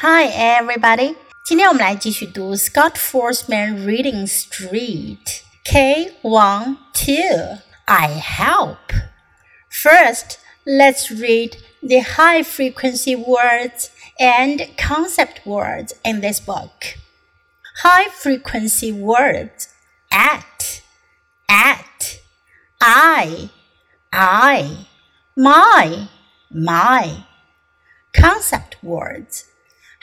Hi, everybody！今天我们来继续读 Scott Foresman Reading Street K one two. I help. First, let's read the high frequency words and concept words in this book. High frequency words at, at, I, I, my, my. Concept words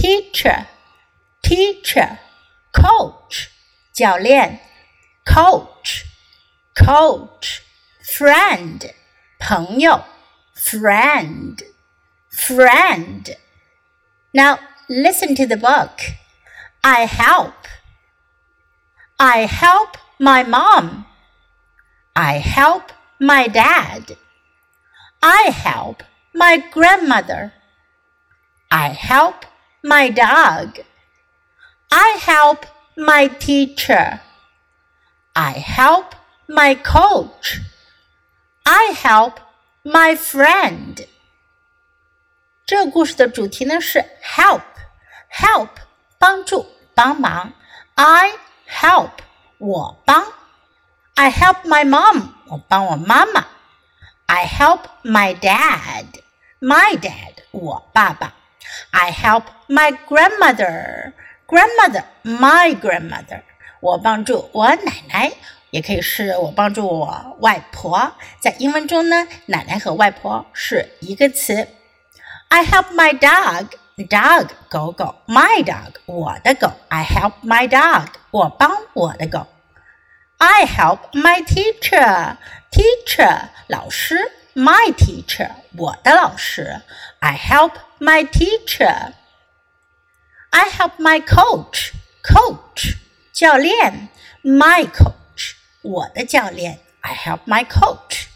teacher teacher coach 教练 coach coach friend 朋友 friend friend now listen to the book I help I help my mom I help my dad I help my grandmother I help my dog. I help my teacher. I help my coach. I help my friend. 这个故事的主题呢是 help，help 帮助帮忙。I help 我帮。I help my mom 我帮我妈妈。I help my dad，my dad 我爸爸。 I help my grandmother. Grandmother, my grandmother. 我帮助我奶奶，也可以是我帮助我外婆。在英文中呢，奶奶和外婆是一个词。I help my dog. Dog 狗狗，my dog 我的狗。I help my dog 我帮我的狗。I help my teacher. Teacher 老师，my teacher 我的老师。I help my teacher. I help my coach. Coach 教练，my coach 我的教练。I help my coach.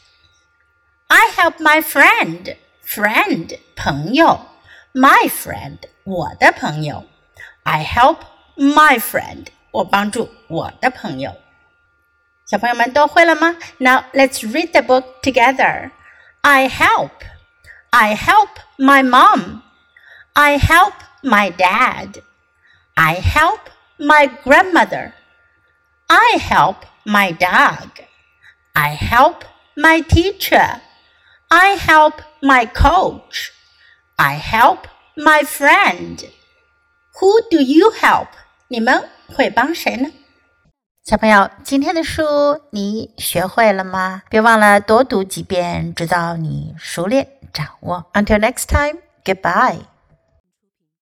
I help my friend. Friend 朋友，my friend 我的朋友。I help my friend 我帮助我的朋友。小朋友们都会了吗？Now let's read the book together. I help. I help my mom. I help my dad. I help my grandmother. I help my dog. I help my teacher. I help my coach. I help my friend. Who do you help? 你们会帮谁呢？ 小朋友，今天的书你学会了吗？别忘了多读几遍，直到你熟练掌握。Until next time, goodbye.